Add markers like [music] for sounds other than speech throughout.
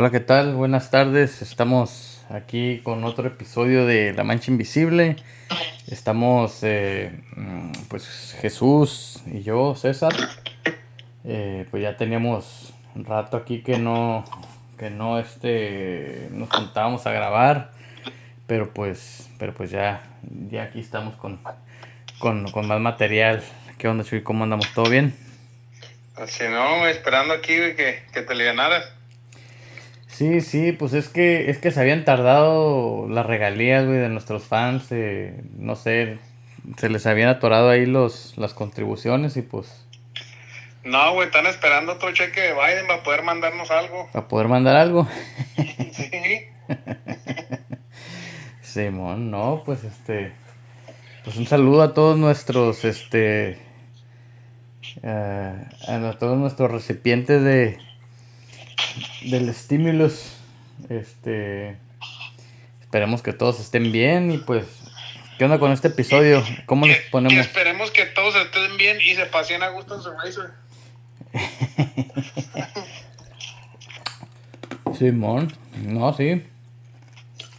Hola, ¿qué tal? Buenas tardes. Estamos aquí con otro episodio de La Mancha Invisible. Estamos, eh, mm, pues, Jesús y yo, César. Eh, pues ya teníamos un rato aquí que no, que no, este, nos juntábamos a grabar. Pero pues, pero pues ya, ya aquí estamos con, con, con más material. ¿Qué onda, Chuy? ¿Cómo andamos? ¿Todo bien? Así no, esperando aquí, que, que te alivianaras. Sí, sí, pues es que, es que se habían tardado las regalías, güey, de nuestros fans, eh, no sé, se les habían atorado ahí los, las contribuciones y pues, No, güey, están esperando otro cheque de Biden para poder mandarnos algo. para poder mandar algo. [laughs] Sí. [laughs] Simón, no, pues este, pues un saludo a todos nuestros, este, eh, a todos nuestros recipientes de, del estímulos, este, esperemos que todos estén bien y pues, ¿qué onda con este episodio? ¿Cómo les ponemos? que esperemos que todos estén bien y se pasen a gusto en su racer. [laughs] Simón, no, sí.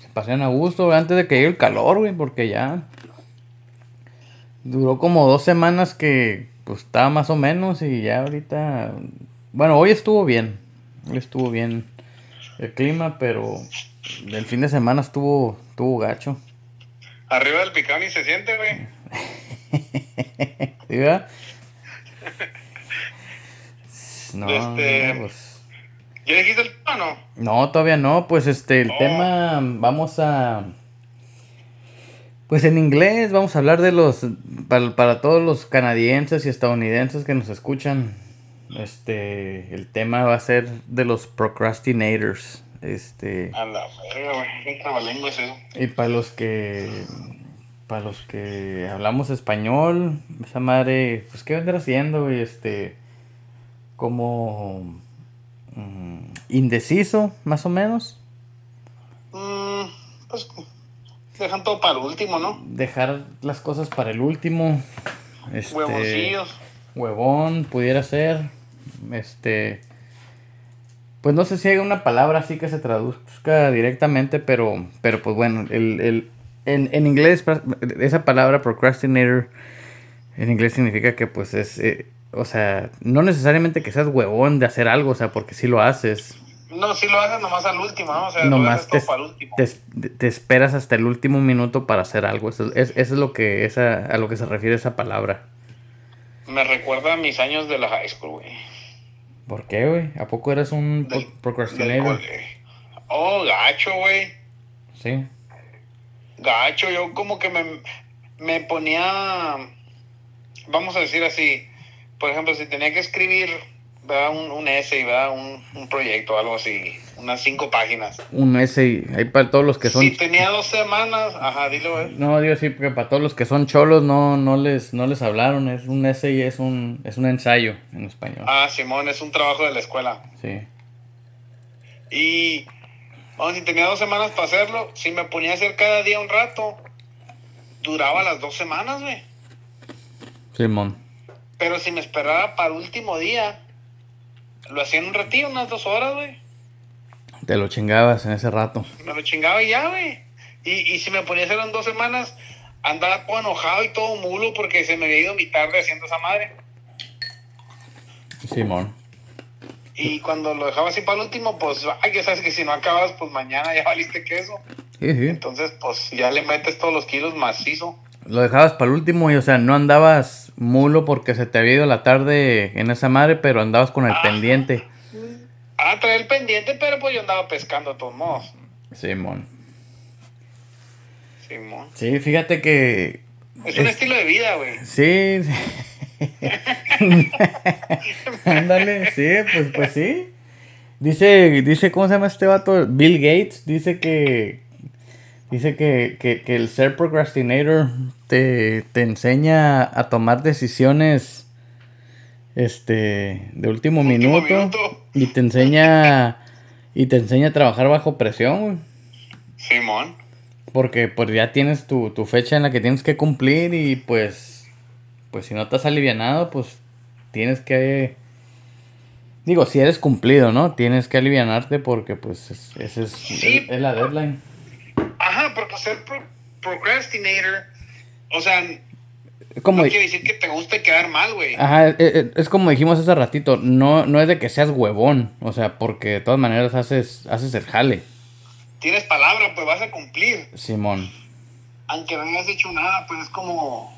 Se pasean a gusto antes de que llegue el calor, güey, porque ya duró como dos semanas que pues estaba más o menos y ya ahorita, bueno, hoy estuvo bien, estuvo bien el clima, pero el fin de semana estuvo, estuvo gacho. Arriba del picado ni se siente, güey. [laughs] ¿Sí, verdad? [laughs] No, Este- no, pues... ¿Ya dijiste el tema o no? No, todavía no. Pues este, el Oh. tema, vamos a... Pues en inglés vamos a hablar de los... Para, para todos los canadienses y estadounidenses que nos escuchan. Este, el tema va a ser de los procrastinators. Este, A la verga, eso. y para los que... Para los que hablamos español, esa madre, pues qué vendrá haciendo, güey, este... Como... mm, indeciso, más o menos. Mm, pues dejan todo para el último, ¿no? dejar las cosas para el último. Este, Huevoncillos. Huevón, pudiera ser. Este. Pues no sé si hay una palabra así que se traduzca directamente, pero, pero pues bueno, el, el- en, en inglés esa palabra procrastinator en inglés significa que pues es, eh, o sea, no necesariamente que seas huevón de hacer algo, o sea, porque si lo haces, No, si lo haces nomás al último, ¿no? O sea, Nomás te- para el último. te esperas hasta el último minuto para hacer algo. Eso es, eso es lo que esa, a lo que se refiere esa palabra. Me recuerda a mis años de la high school, güey. ¿Por qué, güey? ¿A poco eres un Del- colegio. Oh, gacho, güey. Sí. Gacho, yo como que me, me ponía, vamos a decir así, por ejemplo, si tenía que escribir ¿verdad? Un, un essay, ¿verdad? Un, un proyecto, algo así, unas cinco páginas. Un essay. Ahí para todos los que son. Si tenía dos semanas, ajá, dilo, eh. No, digo sí, porque para todos los que son cholos no, no les, no les hablaron. Es un essay, es un, es un ensayo en español. Ah, Simón, es un trabajo de la escuela. Sí. Y, vamos, si tenía dos semanas para hacerlo, si me ponía a hacer cada día un rato, duraba las dos semanas, güey. Simón. Pero si me esperaba para el último día, lo hacía en un ratito, unas dos horas, güey. Te lo chingabas en ese rato. Me lo chingaba y ya, güey. Y, y si me ponía a hacerlo en dos semanas, andaba todo enojado y todo mulo porque se me había ido mi tarde haciendo esa madre. Simón. Y cuando lo dejaba así para el último, pues, ay, ya sabes que si no acabas, pues mañana ya [laughs] valiste queso. Sí, sí. Entonces, pues ya le metes todos los kilos macizo. Lo dejabas para el último y, o sea, no andabas mulo porque se te había ido la tarde en esa madre, pero andabas con el Ah. pendiente. Ah, traía el pendiente, pero pues yo andaba pescando de todos modos. Simón. Simón. Sí, fíjate que. Es un Es- estilo de vida, güey. Sí. sí. [laughs] Ándale, sí, pues, pues sí. Dice, dice, ¿cómo se llama este vato? Bill Gates dice que. Dice que, que, que el ser procrastinator te, te enseña a tomar decisiones este de último, Último minuto, minuto. y te enseña y te enseña a trabajar bajo presión. Simón. Porque pues ya tienes tu, tu fecha en la que tienes que cumplir y pues pues si no estás alivianado, pues tienes que Digo, si eres cumplido, ¿no? Tienes que alivianarte porque, pues, ese es, Sí. es, la deadline. Ajá, porque ser pro- procrastinator, o sea, Como, no quiere decir que te guste quedar mal, güey. ajá, e- e- es como dijimos hace ratito, no, no es de que seas huevón, o sea, porque de todas maneras haces, haces el jale, Tienes palabra, pues vas a cumplir. Simón. Aunque no hayas hecho nada, pues es como.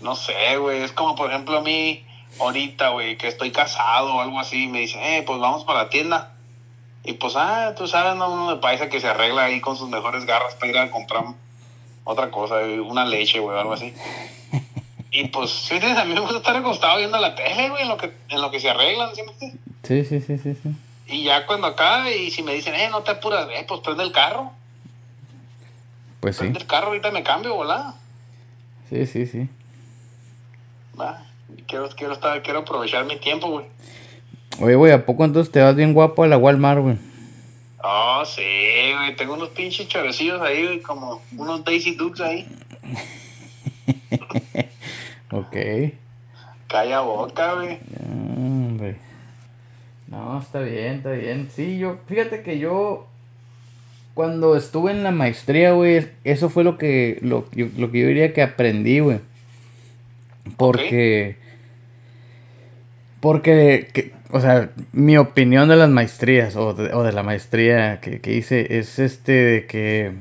No sé, güey. Es como, por ejemplo, a mí, ahorita, güey, que estoy casado o algo así, me dicen, eh, pues vamos para la tienda. Y pues, ah, tú sabes, ¿no? uno de paisa que se arregla ahí con sus mejores garras para ir a comprar otra cosa, una leche, güey, o algo así. [laughs] Y pues, ¿sí a mí me gusta estar acostado viendo la tele, güey, en lo que, en lo que se arreglan, ¿sí? Sí, sí, sí, sí, sí. Y ya cuando acá, y si me dicen, eh, no te apuras, eh, pues prende el carro. Pues sí, Prende el carro, ahorita me cambio, volá. sí, sí, sí. Va, quiero, quiero, estar, quiero aprovechar mi tiempo, güey. Oye, güey, ¿a poco entonces te vas bien guapo a la Walmart, güey? Oh, sí, güey. Tengo unos pinches chavecillos ahí, güey, como unos Daisy Dukes ahí. [laughs] Ok. Calla boca, güey. Hombre. No, está bien, está bien. Sí, yo, fíjate que yo, cuando estuve en la maestría, güey, eso fue lo que, lo, yo- lo que yo diría que aprendí, güey. Porque, porque, que- o sea, mi opinión de las maestrías, o de, o de la maestría que, que hice, es este, de que,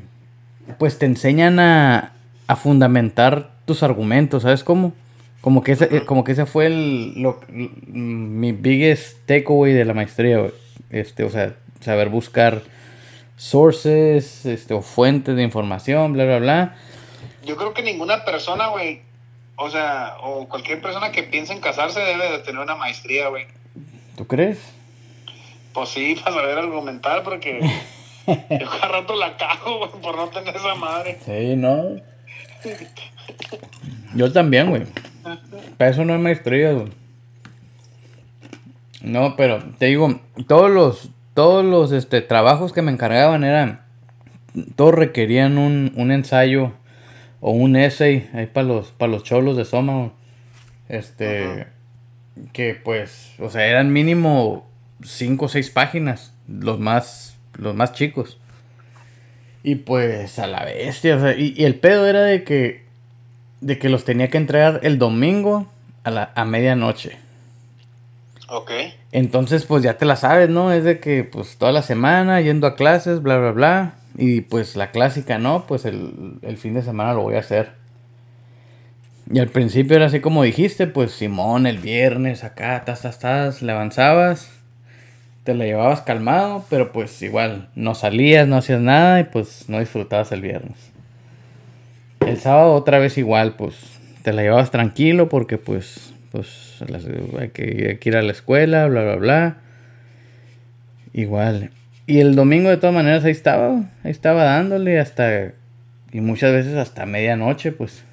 pues te enseñan a, a fundamentar tus argumentos, ¿sabes cómo? Como que ese, como que ese fue el, lo, mi biggest takeaway de la maestría, güey. Este, o sea, saber buscar sources, este, o fuentes de información, bla, bla, bla. Yo creo que ninguna persona, güey, o sea, o cualquier persona que piense en casarse debe de tener una maestría, güey. ¿Tú crees? Pues sí, para saber argumentar, porque [laughs] yo cada rato la cago, güey, por no tener esa madre. Sí, ¿no? Yo también, güey. Para eso no hay maestría, güey. No, pero te digo, todos los, todos los este, trabajos que me encargaban eran, todos requerían un, un ensayo o un essay ahí para los, para los cholos de Soma, güey. Este. Que pues, o sea, eran mínimo cinco o seis páginas, los más, los más chicos. Y pues a la bestia, o sea, y, y el pedo era de que, de que los tenía que entregar el domingo a, la, a medianoche. Ok. Entonces, pues ya te la sabes, ¿no? Es de que, pues, toda la semana yendo a clases, bla, bla, bla. Y pues la clásica, ¿no? Pues el, el fin de semana lo voy a hacer. Y al principio era así como dijiste, pues Simón, el viernes acá, tas, tas, tas, le avanzabas, te la llevabas calmado, pero pues igual, no salías, no hacías nada y pues no disfrutabas el viernes. El sábado otra vez igual, pues te la llevabas tranquilo porque pues, pues hay, que, hay que ir a la escuela, bla, bla, bla. Igual. Y el domingo de todas maneras ahí estaba, ahí estaba dándole hasta, y muchas veces hasta medianoche, pues.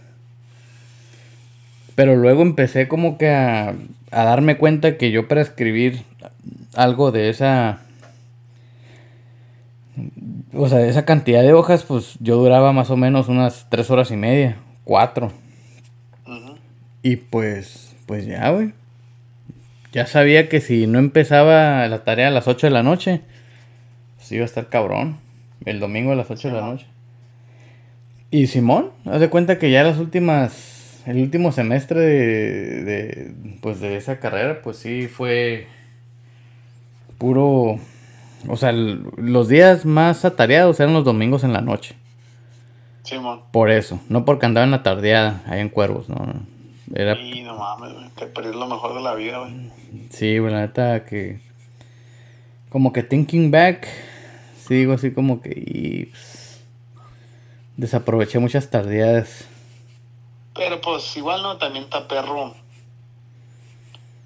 Pero luego empecé como que a, a darme cuenta que yo para escribir algo de esa... O sea, de esa cantidad de hojas, pues yo duraba más o menos unas tres horas y media, cuatro. Y pues, pues ya, güey. Ya sabía que si no empezaba la tarea a las 8 de la noche, pues iba a estar cabrón. El domingo a las 8 de la noche. Y Simón, haz de cuenta que ya las últimas, el último semestre de, de, pues de esa carrera, pues sí fue puro, o sea, el- los días más atareados eran los domingos en la noche. Simón. Por eso, no porque andaba en la tardeada, ahí en Cuervos, no. Era, Y no mames, te perdí lo mejor de la vida, güey. sí, güey, la neta que, como que thinking back, sí digo así como que, y, pues, desaproveché muchas tardeadas. Pero pues igual no, también está perro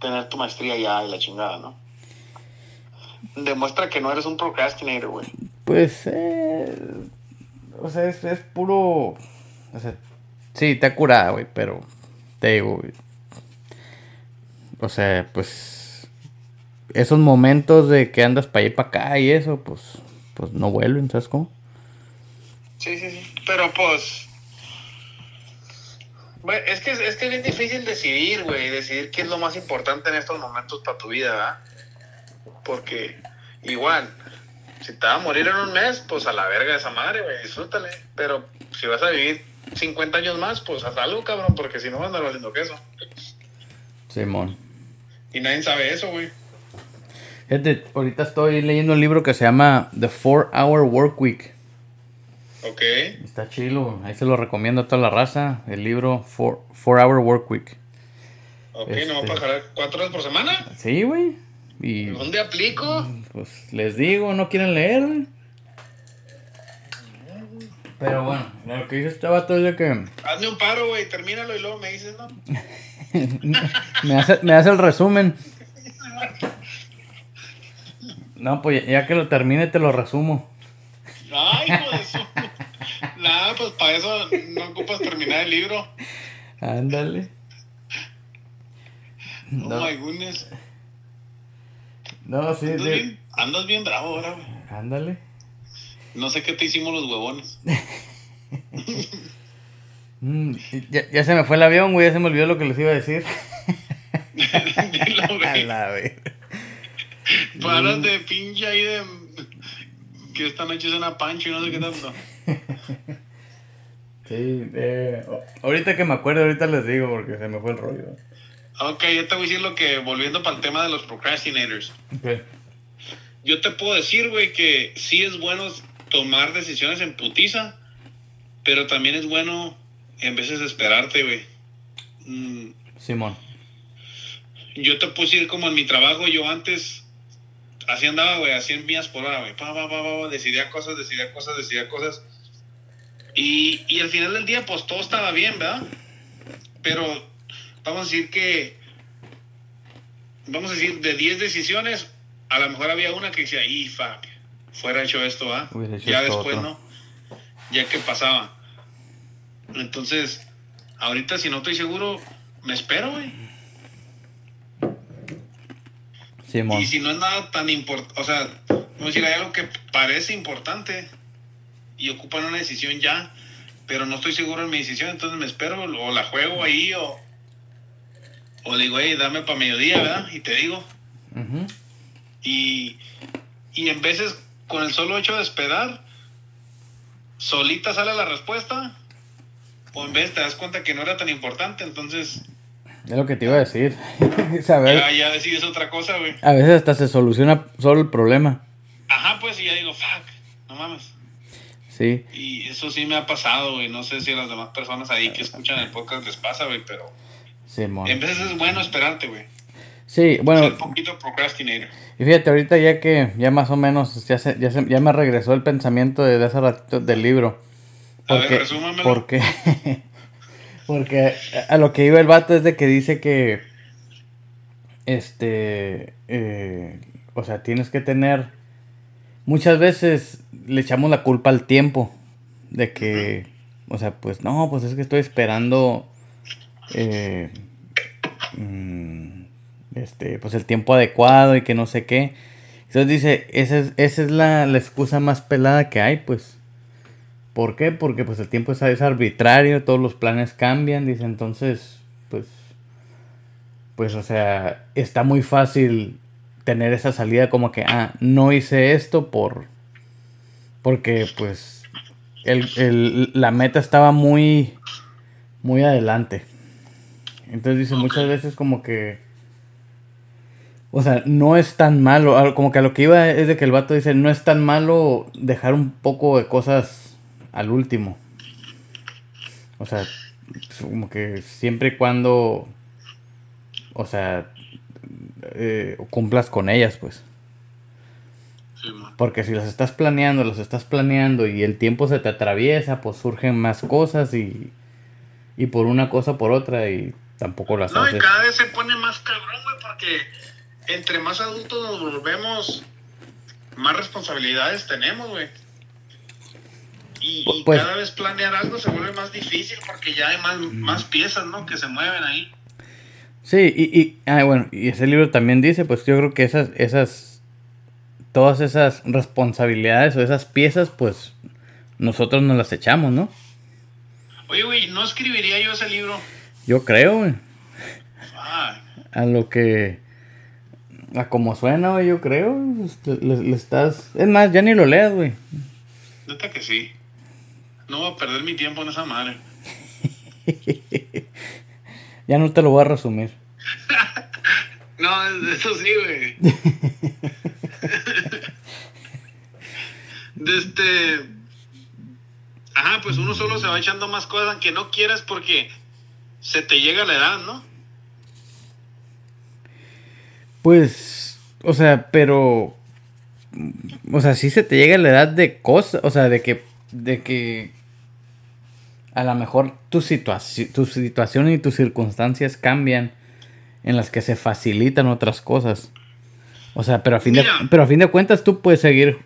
tener tu maestría ya y la chingada, ¿no? Demuestra que no eres un procrastinator, güey. Pues, eh, o sea, es, es puro, o sea, sí, te ha curado, güey, pero te digo, güey, o sea, pues, esos momentos de que andas para allá y para acá y eso, pues, pues no vuelven, ¿sabes cómo? Sí, sí, sí. Pero pues, Bueno, es que es que es bien difícil decidir, güey, decidir qué es lo más importante en estos momentos para tu vida, ¿verdad? Porque igual, si te va a morir en un mes, pues a la verga esa madre, güey, disfrútale. Pero si vas a vivir 50 años más, pues haz algo, cabrón, porque si no vas a andar haciendo queso. Simón. Y nadie sabe eso, güey. Fíjate, ahorita estoy leyendo un libro que se llama The Four Hour Work Week. Ok. Está chilo, ahí se lo recomiendo a toda la raza, el libro Four, Four Hour Work Week. Ok, ¿no va a Este. pagar cuatro horas por semana? Sí, güey. Y ¿Dónde aplico? pues les digo, no quieren leer, güey. Pero bueno, lo que dice este vato es de que Hazme un paro, güey, termínalo y luego me dices, ¿no? [laughs] me hace, me hace el resumen. [laughs] No, pues ya que lo termine te lo resumo. Ay, pues para eso no ocupas terminar el libro. Ándale. Oh No, my goodness. no, sí, Andas bien, andas bien bravo ahora, güey. Ándale. No sé qué te hicimos los huevones. [laughs] Mm, ya, ya se me fue el avión, güey, ya se me olvidó lo que les iba a decir. [laughs] Dilo, [laughs] güey. la. Paras de pinche ahí de... Que esta noche es una pancho y no sé qué tanto. Sí, eh, ahorita que me acuerdo, ahorita les digo porque se me fue el rollo. Ok, yo te voy a decir lo que... Volviendo para el tema de los procrastinators. Ok. Yo te puedo decir, güey, que sí es bueno tomar decisiones en putiza, pero también es bueno en veces esperarte, güey. Mm, Simón. yo te puedo decir como en mi trabajo, yo antes así andaba, güey, a 100 millas por hora, güey. Pa, pa, pa, pa, pa, decidía cosas, decidía cosas, decidía cosas. Y, y al final del día, pues todo estaba bien, ¿verdad? Pero vamos a decir que, vamos a decir, de 10 decisiones, a lo mejor había una que decía, y fuck, fuera hecho esto, ¿ah? Ya después, otro. ¿no? Ya que pasaba. Entonces, ahorita si no estoy seguro, me espero, güey. Y si no es nada tan importante, o sea, vamos a decir, hay algo que parece importante y ocupan una decisión ya, pero no estoy seguro en mi decisión, entonces me espero o la juego ahí o, o le digo, hey, dame para mediodía, ¿verdad? Y te digo. Ujú. Y, y en veces con el solo hecho de esperar, solita sale la respuesta, o en vez te das cuenta que no era tan importante, entonces Es lo que te iba a decir. [laughs] Saber, ya, ya decides otra cosa, güey. a veces hasta se soluciona solo el problema. Ajá, pues y ya digo, fuck, no mames. Sí. Y eso sí me ha pasado, güey. No sé si a las demás personas ahí que escuchan el podcast les pasa, güey, pero Simón. en veces es bueno esperarte, güey. Sí, Ser bueno, un poquito procrastinator. y fíjate, ahorita ya que ya más o menos ya, se- ya, se- ya me regresó el pensamiento de hace ratito del libro. A ver, Porque, resúmamelo. porque, [laughs] porque a lo que iba el vato es de que dice que, este, eh, o sea, tienes que tener, muchas veces le echamos la culpa al tiempo, de que, o sea, pues no, pues es que estoy esperando, eh, mm, este, pues el tiempo adecuado y que no sé qué. Entonces dice, esa es, esa es la, la excusa más pelada que hay, pues. ¿Por qué? Porque pues el tiempo es, es arbitrario, todos los planes cambian, dice, entonces, pues, pues, o sea, está muy fácil tener esa salida como que, ah, no hice esto por, porque pues, el, el- la meta estaba muy, muy adelante. Entonces dice, muchas veces como que, o sea, no es tan malo, como que a lo que iba es de que el vato dice, no es tan malo dejar un poco de cosas al último. O sea, como que siempre y cuando, o sea, eh, cumplas con ellas, pues. Sí. Porque si las estás planeando, las estás planeando y el tiempo se te atraviesa, pues surgen más cosas y, y por una cosa por otra y tampoco las No, y cada vez se pone más cabrón, güey, porque entre más adultos nos volvemos, más responsabilidades tenemos, güey. Y, y Pues- cada vez planear algo se vuelve más difícil porque ya hay más, más piezas, ¿no? Que se mueven ahí. Sí, y, y, ah, bueno, y ese libro también dice, pues yo creo que esas, esas, todas esas responsabilidades o esas piezas, pues nosotros nos las echamos, ¿no? Oye, güey, ¿no escribiría yo ese libro? Yo creo, güey. A lo que. A como suena, güey, yo creo. Le, estás. Es más, ya ni lo leas, güey. Neta que sí. No voy a perder mi tiempo en esa madre. [laughs] ya no te lo voy a resumir. [laughs] no, eso sí, güey. [laughs] de este. Ajá, pues uno solo se va echando más cosas aunque no quieras porque se te llega la edad, ¿no? Pues, o sea, pero, o sea, sí se te llega la edad de cosas, o sea, de que, de que a lo mejor tu, situación tu situación y tus circunstancias cambian en las que se facilitan otras cosas. O sea, pero a fin, de, pero a fin de cuentas tú puedes seguir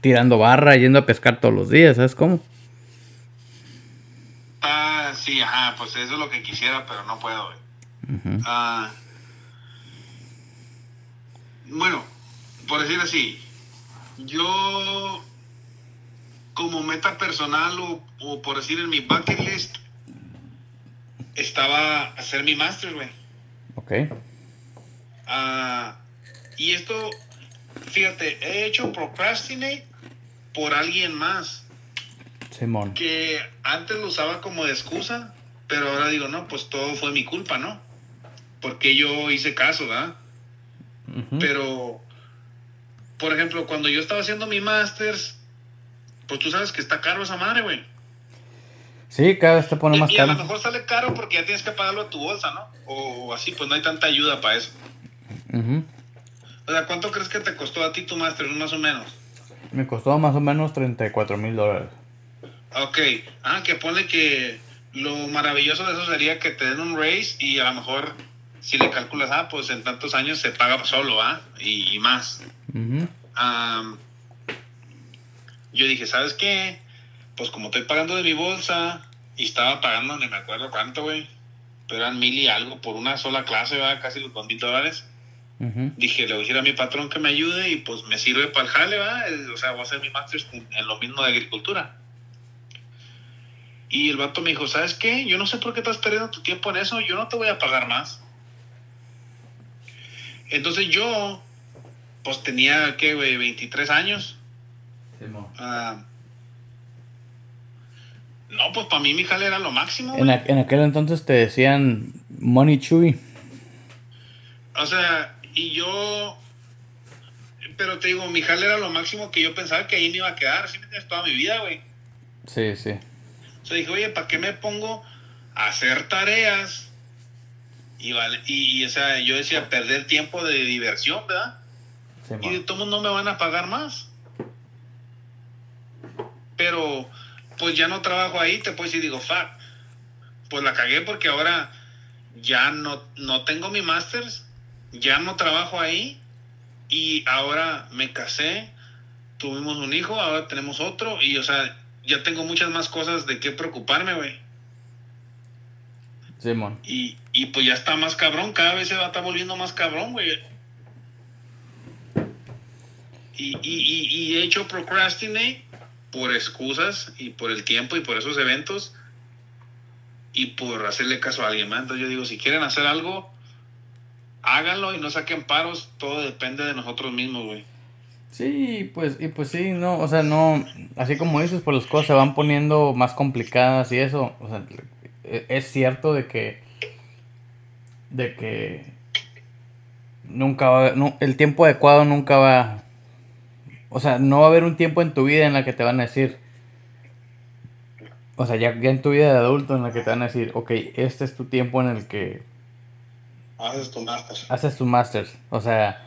tirando barra, yendo a pescar todos los días, ¿sabes cómo? Ah, sí, ajá, pues eso es lo que quisiera, pero no puedo. Ah, bueno, por decir así, yo como meta personal o, por decir en mi bucket list, estaba hacer mi master, güey. Ok. Ah, y esto, fíjate, he hecho procrastinate por alguien más. Simón. Que antes lo usaba como de excusa, pero ahora digo, no, pues todo fue mi culpa, ¿no? Porque yo hice caso, ¿verdad? Pero, por ejemplo, cuando yo estaba haciendo mi masters, pues tú sabes que está caro esa madre, güey. Sí, cada vez te pone más caro. Y a lo mejor sale caro porque ya tienes que pagarlo a tu bolsa, ¿no? O así, pues no hay tanta ayuda para eso. O sea, ¿cuánto crees que te costó a ti tu máster, más o menos? Me costó más o menos 34 mil dólares. Ok. Ah, que pone que lo maravilloso de eso sería que te den un raise y a lo mejor si le calculas, ah, pues en tantos años se paga solo, ¿ah? Y, más. Yo dije, ¿sabes qué? Pues como estoy pagando de mi bolsa y estaba pagando, ni me acuerdo cuánto, güey, pero eran mil y algo por una sola clase, ¿verdad? Casi los dos mil dólares. Dije, le voy a decir a mi patrón que me ayude y pues me sirve para el jale, ¿verdad? O sea, voy a hacer mi máster en lo mismo de agricultura. Y el vato me dijo, ¿sabes qué? Yo no sé por qué estás perdiendo tu tiempo en eso, yo no te voy a pagar más. Entonces yo, pues tenía, ¿qué, güey? 23 años. Ah, no, pues para mí mi jale era lo máximo. En, en, aquel entonces te decían Money Chewy. O sea, y yo. Pero te digo, mi jale era lo máximo que yo pensaba que ahí me iba a quedar. Así me tienes toda mi vida, güey. Sí, sí. O sea, dije, oye, ¿para qué me pongo a hacer tareas? Y, vale, y, o sea, yo decía, perder tiempo de diversión, ¿verdad? y de todo no me van a pagar más. Pero, pues ya no trabajo ahí, te puedo decir, digo, fuck, pues la cagué porque ahora ya no, no tengo mi másters, ya no trabajo ahí y ahora me casé, tuvimos un hijo, ahora tenemos otro y, o sea, ya tengo muchas más cosas de qué preocuparme, güey. Simón. Y, y pues ya está más cabrón, cada vez se va a estar volviendo más cabrón, güey. Y, y, y, he hecho procrastinate por excusas y por el tiempo y por esos eventos y por hacerle caso a alguien más. Entonces yo digo, si quieren hacer algo, háganlo y no saquen paros, todo depende de nosotros mismos, güey. Sí, pues, y pues sí, no, o sea, no, así como dices, pues las cosas se van poniendo más complicadas y eso, o sea, e, es cierto de que de que nunca va no, el tiempo adecuado nunca va o sea no va a haber un tiempo en tu vida en la que te van a decir o sea ya, ya en tu vida de adulto en la que te van a decir ok este es tu tiempo en el que haces tu máster haces tu máster o sea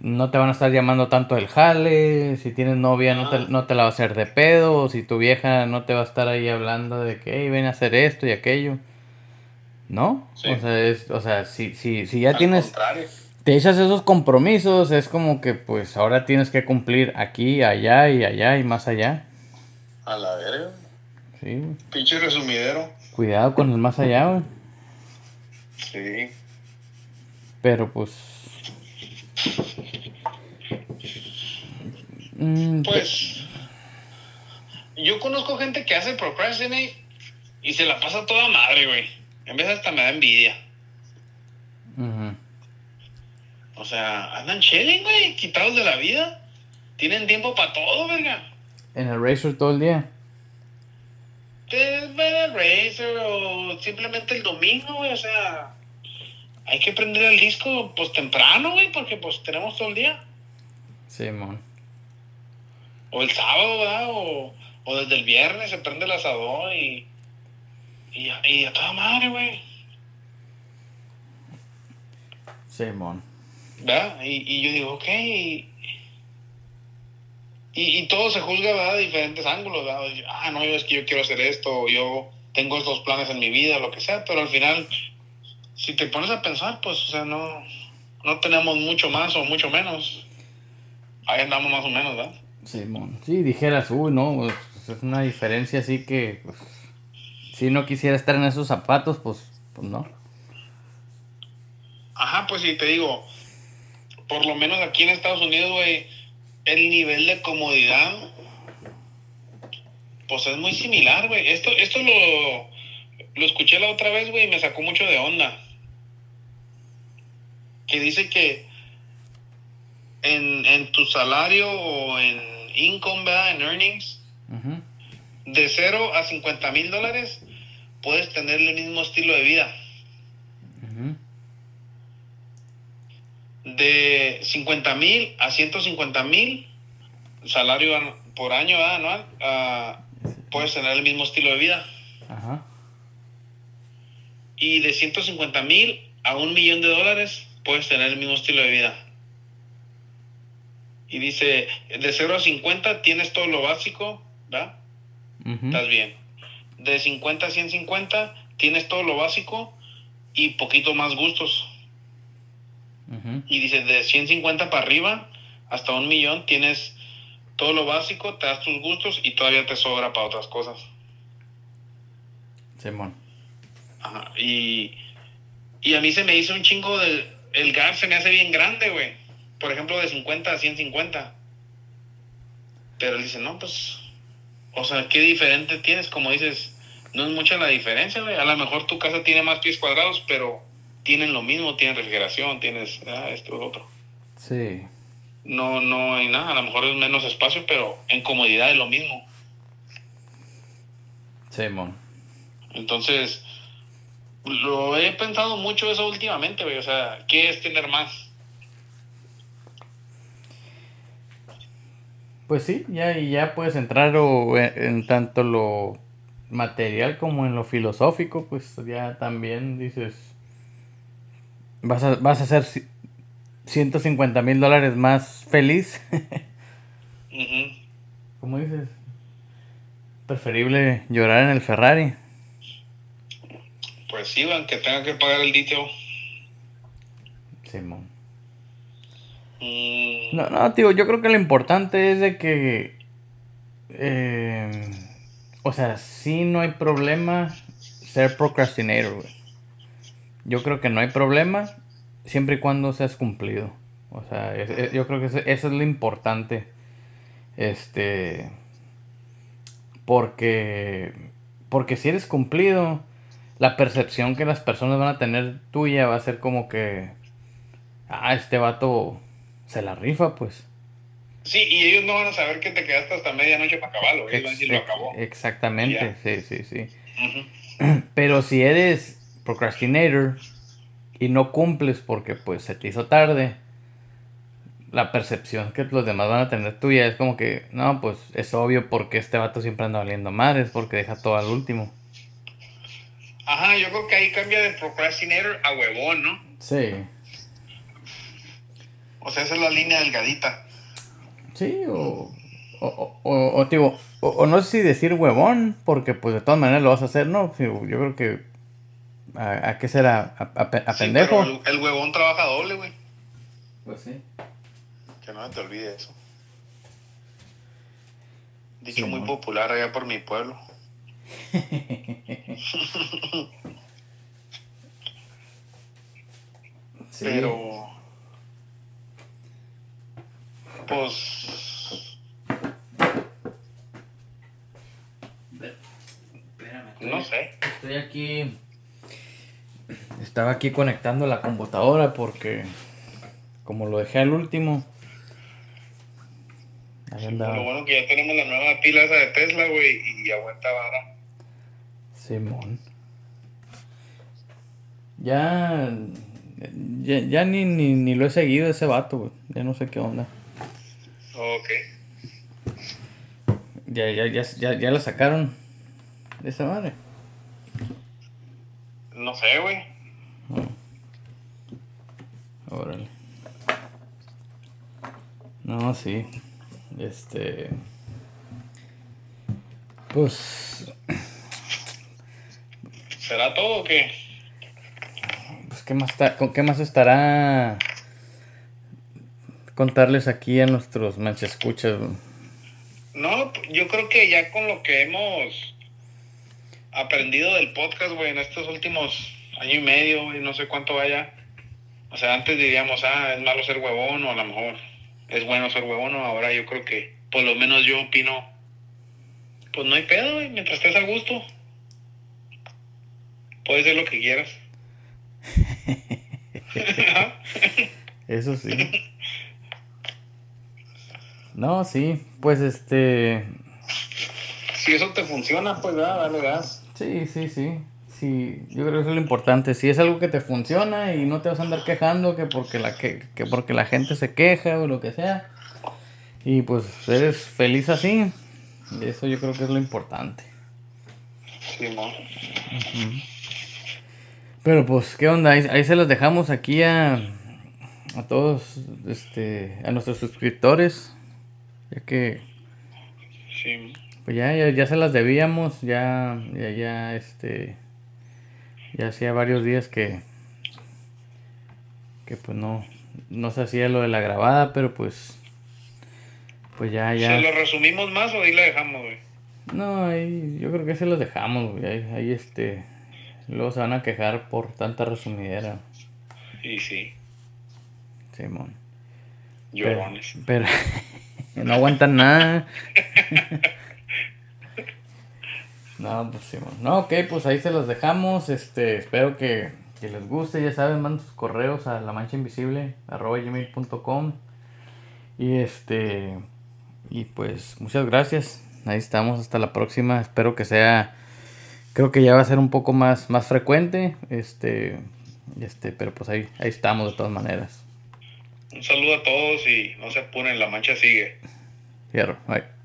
no te van a estar llamando tanto el jale, si tienes novia no, te, no te la va a hacer de pedo, si tu vieja no te va a estar ahí hablando de que hey, ven a hacer esto y aquello. ¿No? O sea, es, o sea si, si, si ya tienes... Te echas esos compromisos, es como que pues ahora tienes que cumplir aquí, allá y allá y más allá. A la verga. Sí, Pinche resumidero. Cuidado con el más allá, güey. Sí. Pero pues Mm, pues yo conozco gente que hace procrastinate Y se la pasa toda madre, güey. En vez hasta me da envidia. Ujú. O sea, andan chilling, güey, quitados de la vida. Tienen tiempo para todo, verga. En el Racer todo el día. Pues ver el Razer o simplemente el domingo, güey, o sea, hay que prender el disco pues temprano, güey, porque pues tenemos todo el día. Simón. O el sábado, ¿verdad? O, o desde el viernes se prende el asador y, y, a- y a toda madre, güey, Simón. ¿Verdad? Y, y yo digo, ok, y, y, todo se juzga, ¿verdad? De diferentes ángulos, ¿verdad? Ah, no, yo es que yo quiero hacer esto, yo tengo estos planes en mi vida, lo que sea, pero al final, si te pones a pensar, pues, o sea, no, no tenemos mucho más o mucho menos. Ahí andamos más o menos, ¿verdad? Simón. Sí, dijeras, uy, no, pues, es una diferencia así que, pues, si no quisiera estar en esos zapatos, pues, pues no. Ajá, pues sí, te digo, por lo menos aquí en Estados Unidos, güey, el nivel de comodidad, pues es muy similar, güey. Esto, esto lo, lo escuché la otra vez, güey, y me sacó mucho de onda. Que dice que en, en tu salario o en income, ¿verdad? En earnings, de 0 a 50 mil dólares, puedes tener el mismo estilo de vida. De 50 mil a 150 mil salario por año anual, ah, puedes tener el mismo estilo de vida. Ajá. Y de 150 mil a un millón de dólares, puedes tener el mismo estilo de vida. Y dice, de 0 a 50 tienes todo lo básico, ¿verdad? Estás bien. De 50 a 150 tienes todo lo básico y poquito más gustos. Y dice, de 150 para arriba hasta un millón tienes todo lo básico, te das tus gustos y todavía te sobra para otras cosas. Simón. Ajá. Y, y a mí se me hizo un chingo de... El gap se me hace bien grande, güey. Por ejemplo, de 50 a 150. Pero él dice, no, pues... O sea, ¿qué diferente tienes? Como dices, no es mucha la diferencia, güey. A lo mejor tu casa tiene más pies cuadrados, pero tienen lo mismo, tienen refrigeración, tienes ah, esto, lo otro. Sí. no, no hay nada, a lo mejor es menos espacio, pero en comodidad es lo mismo. Simón. Entonces, lo he pensado mucho eso últimamente, güey, o sea, ¿qué es tener más? Pues sí, ya, y ya puedes entrar o en, en tanto lo material como en lo filosófico, pues ya también dices, vas a, vas a ser ci- 150 mil dólares más feliz, Ujú. como dices, preferible llorar en el Ferrari. Pues sí, aunque tenga que pagar el litio. Simón. Mm, No, no, tío, yo creo que lo importante es de que, eh, o sea, sí no hay problema ser procrastinator, güey. Yo creo que no hay problema siempre y cuando seas cumplido. O sea, es- es- yo creo que eso, eso es lo importante. Este, porque, porque si eres cumplido, la percepción que las personas van a tener tuya va a ser como que, ah, este vato se la rifa, pues. Sí, y ellos no van a saber que te quedaste hasta medianoche para acabarlo, ellos van a decir lo acabó. Exactamente, sí, sí, sí. [clears throat] Pero si eres procrastinator y no cumples porque pues se te hizo tarde, la percepción que los demás van a tener tuya es como que, no, pues es obvio porque este vato siempre anda valiendo madres, porque deja todo al último. Ajá, yo creo que ahí cambia de procrastinator a huevón, ¿no? Sí. O sea, esa es la línea delgadita. Sí, o, o, o, o- digo, o- o no sé si decir huevón, porque pues de todas maneras lo vas a hacer, ¿no? Yo creo que... ¿A, a qué será? ¿A, a pe- a Sí, pendejo? pero el, el huevón trabaja doble, güey. Pues sí. Que no se te olvide eso. Dicho Sí, muy popular allá por mi pueblo. [laughs] Sí. Pero. Pues. Espérame, No sé. estoy aquí. Estaba aquí conectando la computadora porque como lo dejé al último. Lo bueno que ya tenemos la nueva pila esa de Tesla, güey, y aguanta vara. Simón. Ya, ya, ya ni, ni, ni, lo he seguido ese vato, güey. Ya no sé qué onda. Ok. Ya, ya, ya, ya, ya la sacaron de esa madre. No sé, güey. Órale. No, sí. Este. Pues. ¿Será todo o qué? Pues, ¿qué más, ¿con qué más estará contarles aquí a nuestros manchescuchas? No, yo creo que ya con lo que hemos aprendido del podcast, güey, en estos últimos año y medio, güey, no sé cuánto vaya. O sea, antes diríamos, ah, es malo ser huevón, o a lo mejor es bueno ser huevón, o ahora yo creo que, por lo menos yo opino, pues no hay pedo, güey, mientras estés a gusto. Puedes ser lo que quieras. [laughs] Eso sí. No, sí, pues este. Si eso te funciona, pues dale gas. Sí, sí, sí. Sí, yo creo que eso es lo importante. Si es algo que te funciona y no te vas a andar quejando que porque la, que, porque la gente se queja o lo que sea. Y pues eres feliz así. Eso yo creo que es lo importante. Sí, no. Pero pues, ¿qué onda? Ahí, se los dejamos aquí a, a todos, este, a nuestros suscriptores. Ya que... Sí. Pues ya, ya, ya se las debíamos, ya, ya, ya, este ya hacía varios días que, que pues no, no se hacía lo de la grabada, pero pues, pues ya, ya. ¿Se lo resumimos más o ahí la dejamos, güey? No, ahí, yo creo que se los dejamos, güey, ahí, ahí este, luego se van a quejar por tanta resumidera. Y sí. Simón. Llorones. Pero, pero [laughs] no aguantan nada. [laughs] No, pues sí, no, ok, pues ahí se los dejamos. Este, espero que, les guste. Ya saben, manden sus correos a la mancha invisible gmail.com. Y este, y pues muchas gracias. Ahí estamos, hasta la próxima. Espero que sea, creo que ya va a ser un poco más, más frecuente. Este, este, pero pues ahí, ahí estamos de todas maneras. Un saludo a todos y no se apuren, la mancha sigue. Cierro, bye.